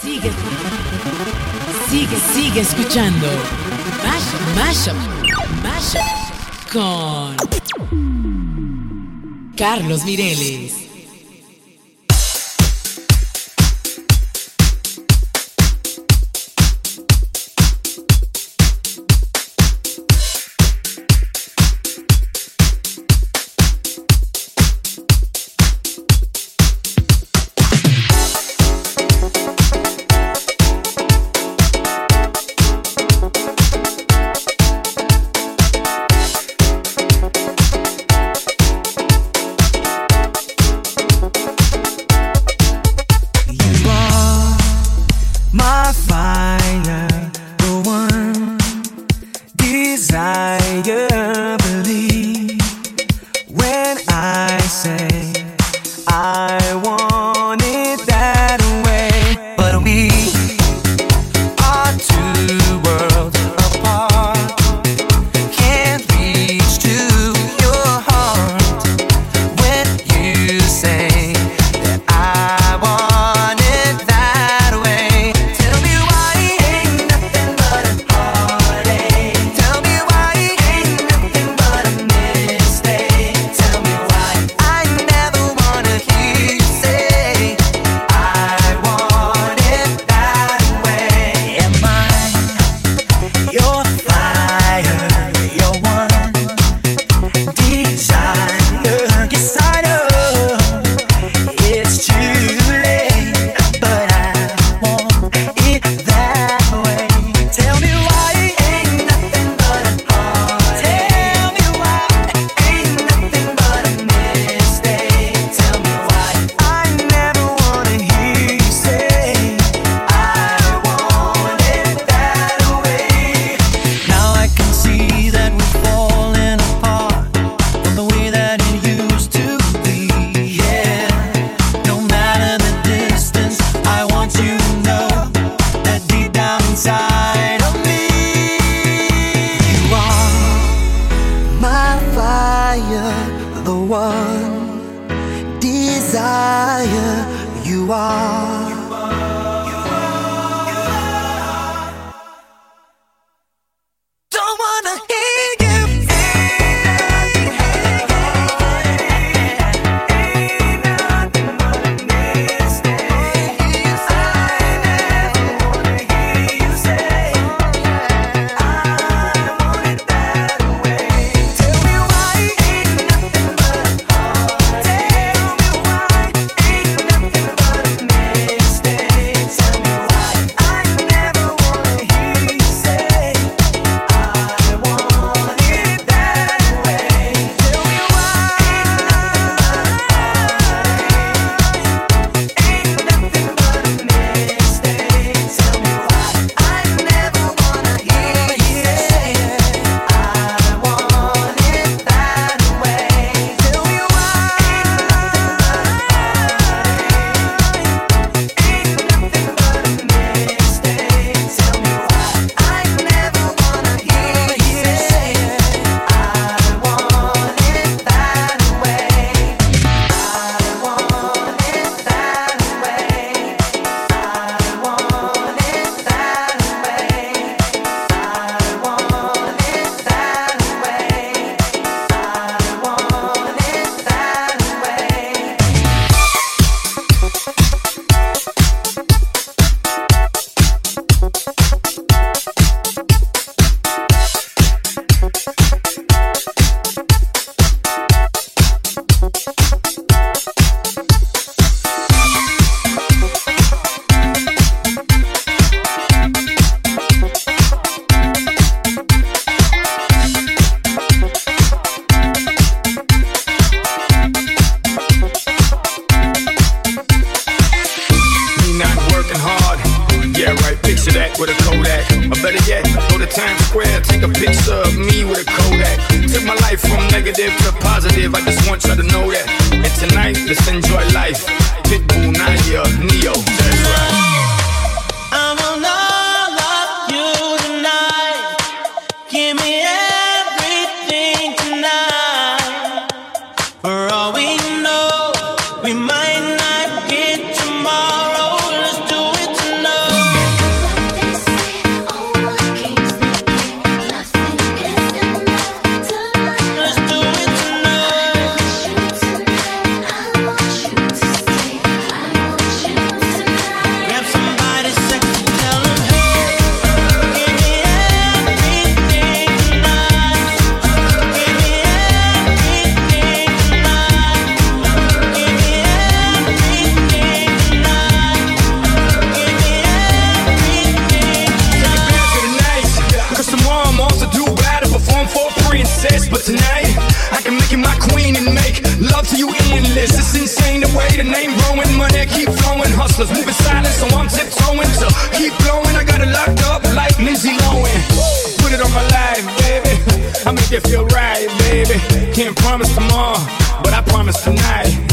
Sigue, sigue, sigue escuchando. Mash, mash, mash con Carlos Mireles. Promise tomorrow, but I promise tonight.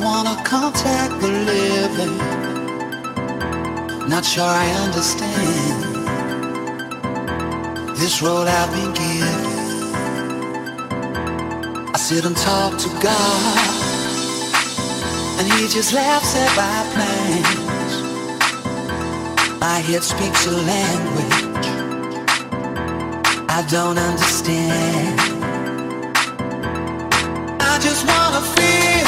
Wanna contact the living. Not sure I understand this road I've been given. I sit and talk to God, and He just laughs at my plans. My head speaks a language I don't understand. I just wanna feel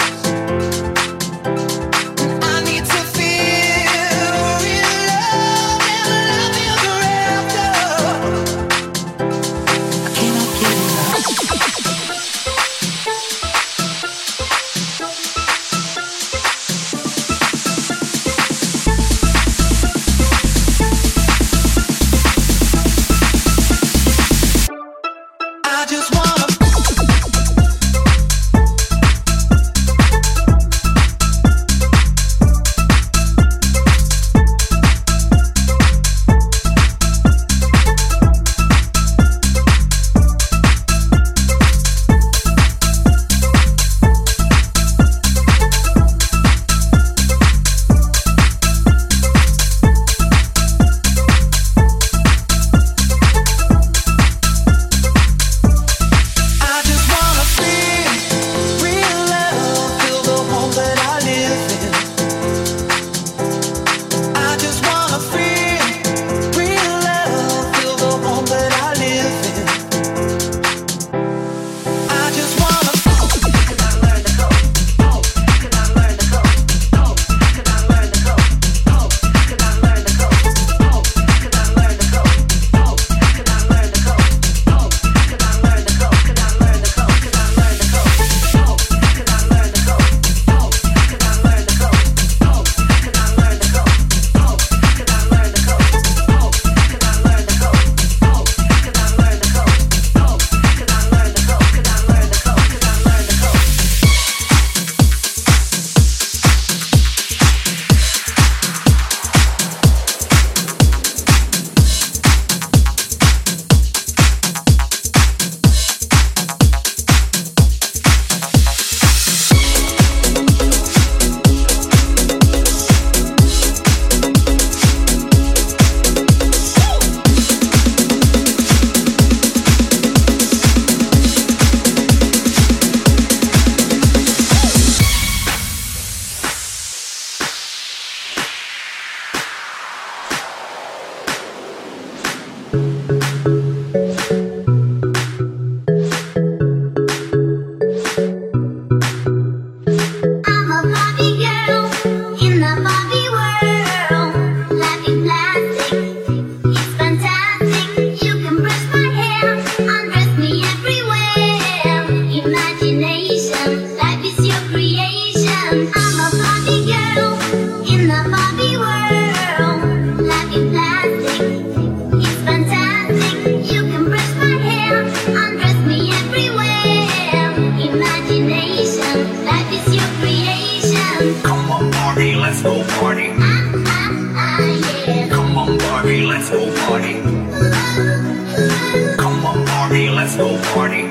no warning.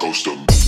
ghost them.